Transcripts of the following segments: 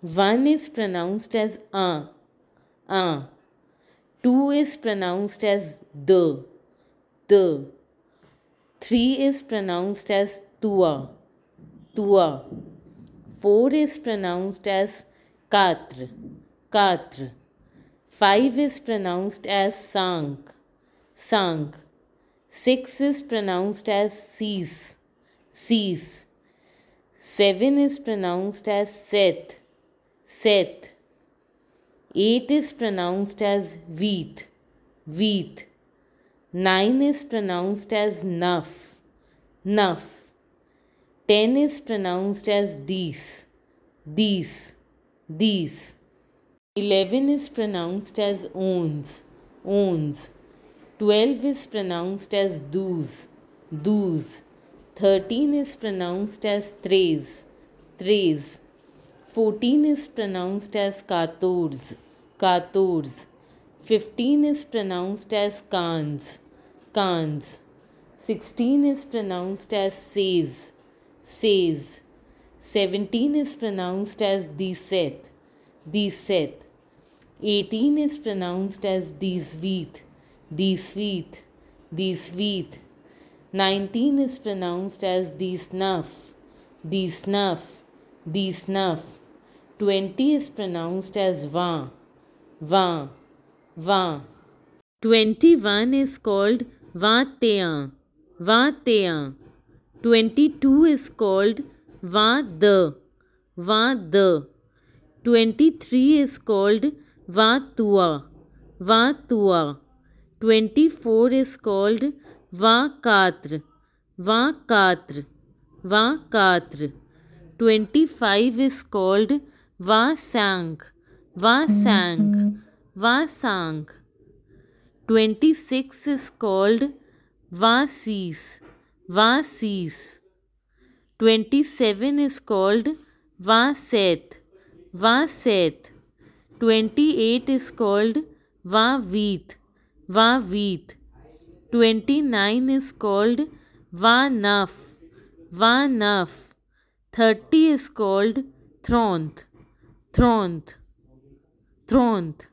1 is pronounced as a, a. 2 is pronounced as the, the. 3 is pronounced as tua, tua. 4 is pronounced as katra, katra. 5 is pronounced as sang, sang. 6 is pronounced as cease, cease. 7 is pronounced as set, Seth. 8 is pronounced as wheat, wheat. 9 is pronounced as nuff, nuff. 10 is pronounced as these, these, these. 11 is pronounced as owns, owns. 12 is pronounced as those, those. 13 is pronounced as thrays, thrays. 14 is pronounced as Kators, Kators. 15 is pronounced as Kans, Kans. 16 is pronounced as Says, Says. 17 is pronounced as Diseth, Diseth. 18 is pronounced as Disweet, Disweet, Disweet. 19 is pronounced as Disnuff, Disnuff, Disnuff. 20 is pronounced as va, va, va. 21 is called vateya, vateya. 22 is called va the, va the. 23 is called vatua, vatua. 24 is called vakatra, vakatra, vakatra. 25 is called Vasang, Vasang, Vasang. 26 is called Vasis, Vasis. 27 is called Vaset, Vaset. 28 is called Vavit, Vavit. 29 is called Vanaf, Vanaf. 30 is called Thront, Thront, Thront.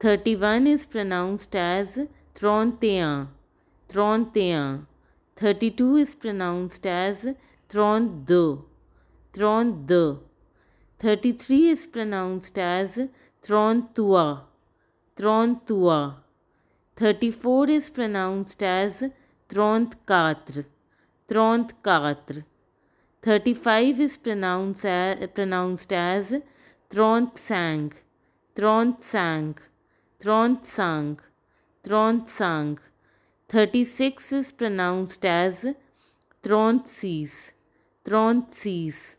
31 is pronounced as Throntea, Throntea. 32 is pronounced as Thrond, Thrond. 33 is pronounced as Throntua, Throntua. 34 is pronounced as Throntkatr, Throntkatr. 35 is pronounced as, pronounced as Trontsang, Trontsang, Trontsang, Trontsang. 36 is pronounced as Trontsees, Trontsees.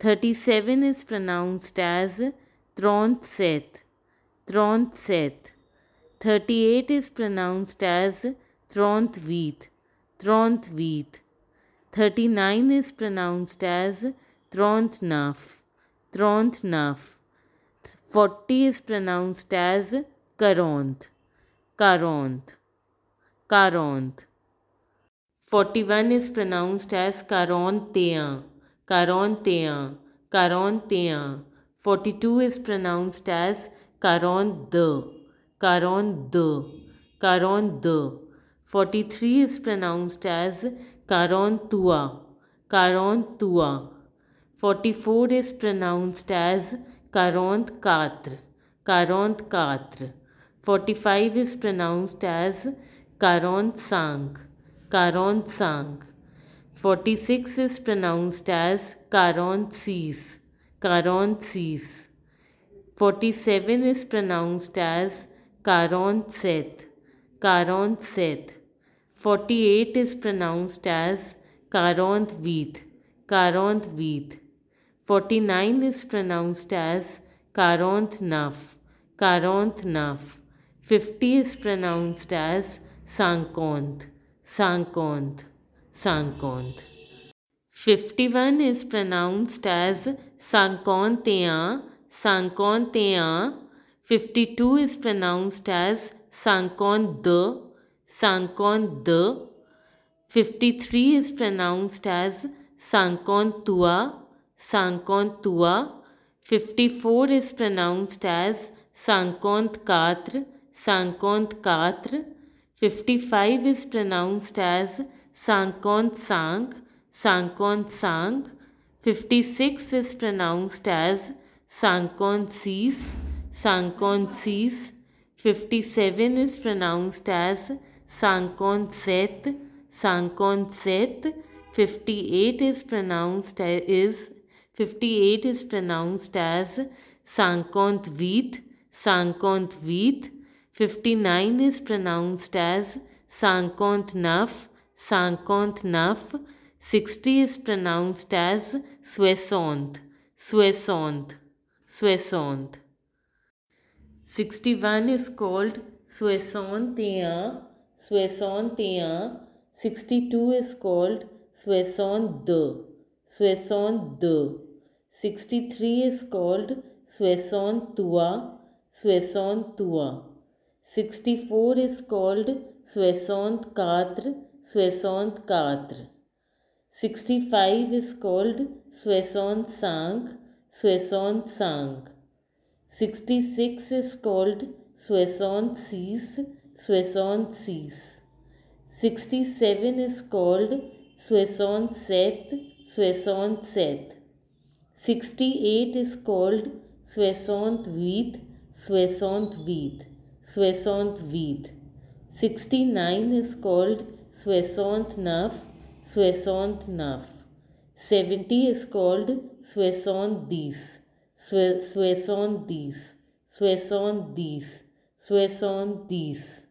37 is pronounced as Trontset, Trontset. 38 is pronounced as Trontvit, Trontvit. 39 is pronounced as Trontnaf, Trontnaf. 40 is pronounced as Karont, Karont, Karont. 41 is pronounced as Karontea, Karontea, Karontea. 42 is pronounced as Karond, Karond, Karond. 43 is pronounced as Karontua, Karontua. 44 is pronounced as Karont Katra, Karont Katra. 45 is pronounced as Karont Sang, Karont Sang. 46 is pronounced as Karont Sees, Karont Sees. 47 is pronounced as Karont Seth, Karont Seth. 48 is pronounced as Karont Veet, Karont Veet. 49 is pronounced as Karont Naf, Karont Naf. 50 is pronounced as Sankont, Sankont, Sankont. 51 is pronounced as Sankontea, Sankontea. 52 is pronounced as Sankon the, Sankon the. 53 is pronounced as Sankon tua, Sankon tua. 54 is pronounced as Sankont Katra. 55 is pronounced as Sankont Sang, Sankont Sang. 56 is pronounced as Sankont Sis, Sankont Sis. 57 is pronounced as Sankont Set, Sankont Set. 58 is pronounced is 58 is pronounced as Sankont Vit, Sankont Vit. 59 is pronounced as Sankont Naf, Sankont Naf. 60 is pronounced as Soissont, Soissont, Soissont. 61 is called Soissontian, Soissontian. 62 is called Soissont de, Soissont de. 63 is called Soissont tua, Soissont tua. 64 is called Soissont quatre, Soissont quatre. 65 is called Soissont cinq, Soissont cinq. 66 is called Soissont six, Soissont six. 67 is called Soissont sept, Soissont sept. 68 is called Soissont huit, Soissont huit. Soissont vide. 69 is called Soissont neuf, Soissont neuf. 70 is called Soissont dix, Soissont dix, Soissont dix, Soissont dix.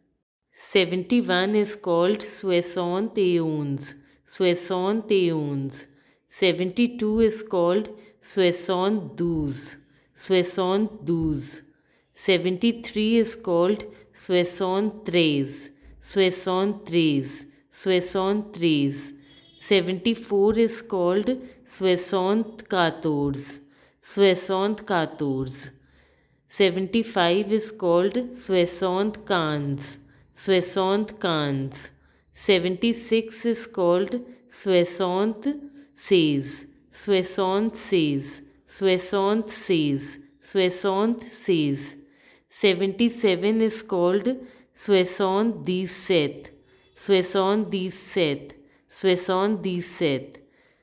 71 is called Soissont et onze, onze. 72 is called Soissont douze, Soissont douze. 73 is called Soissons Treize, Soissons Treize, Soissons Treize. 74 is called Soissons Quatorze, Soissons Quatorze. 75 is called Soissons Quinze, Soissons Quinze. 76 is called Soissons Seize, Soissons Seize, Soissons Seize, Soissons Seize. 77 is called Soissons dix-sept, Soissons dix-sept, Soissons dix-sept.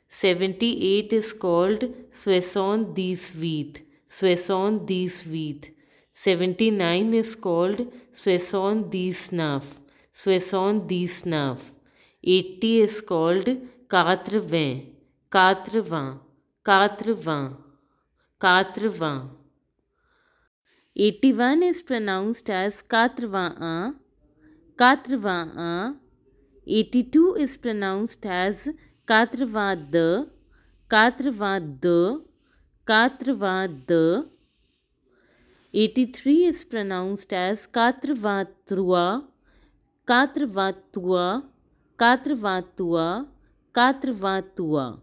78 is called Soissons dix-huit, Soissons dix-huit. 79 is called Soissons dix-neuf, Soissons dix-neuf. 80 is called quatre-vingts, quatre-vingts, quatre-vingts. 81 is pronounced as Katrva 82 is pronounced as the 83 is pronounced as Katrvatua Katrvatua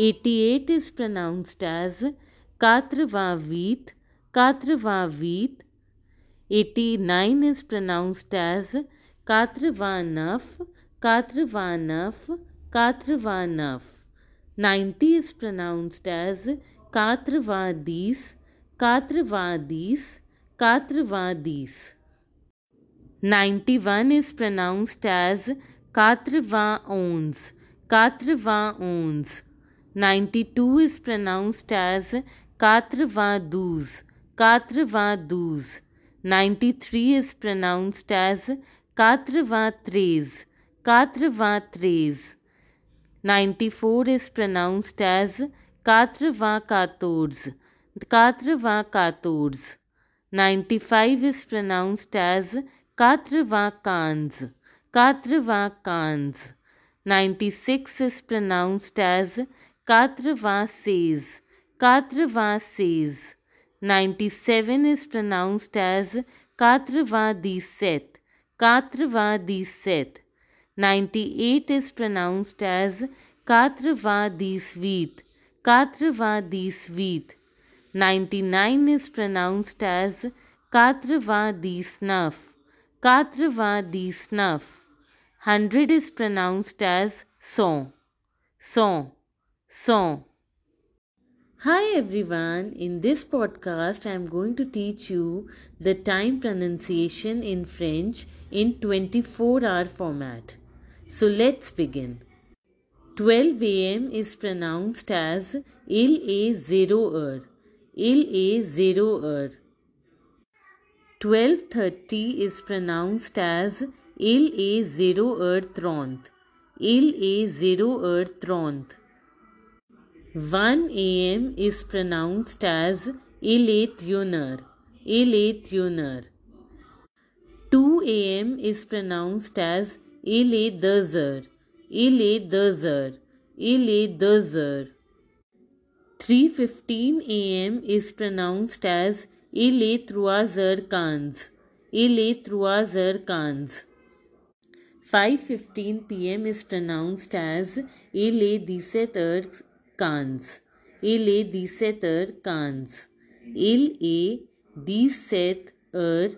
88 is pronounced as huit, Quatre-vingt-huit. 89 is pronounced as quatre-vingt-neuf, quatre-vingt-neuf, quatre-vingt-neuf. 90 is pronounced as quatre-vingt-dix, quatre-vingt-dix, quatre-vingt-dix. 91 is pronounced as quatre-vingt-onze, quatre-vingt-onze. 92 is pronounced as quatre-vingt-douze, quatre-vingt-douze. 93 is pronounced as quatre-vingt-treize, quatre-vingt-treize. 94 is pronounced as quatre-vingt-quatorze, quatre-vingt-quatorze. 95 is pronounced as quatre-vingt-quinze, quatre-vingt-quinze. 96 is pronounced as quatre-vingt-seize, quatre-vingt-seize. 97 is pronounced as Katrva-17. Katrva-17. 98 is pronounced as Katrva-17. Katrva-17. 99 is pronounced as Katrva-19. Katrva-19. 100 is pronounced as Son. Son. Son. Hi everyone, in this podcast I am going to teach you the time pronunciation in French in 24 hour format. So let's begin. 12 am is pronounced as il a zéro heure. Il a zéro heure. 12:30 is pronounced as il a zéro heure trente. Il a zéro heure trente. 1 am is pronounced as une heure. 2 am is pronounced as est deux heures. 3:15 am is pronounced as est trois heures quinze. 5:15 p.m. is pronounced as il est Il est dix-sept heures quinze. Il est dix-sept heures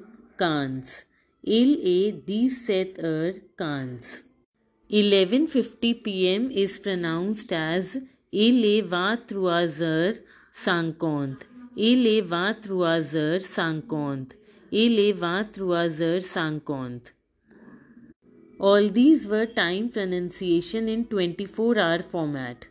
quinze. 11:50 p.m. is pronounced as est vingt-trois heures cinquante. Il est vingt-trois heures cinquante. Il est vingt-trois. All these were time pronunciation in 24 hour format.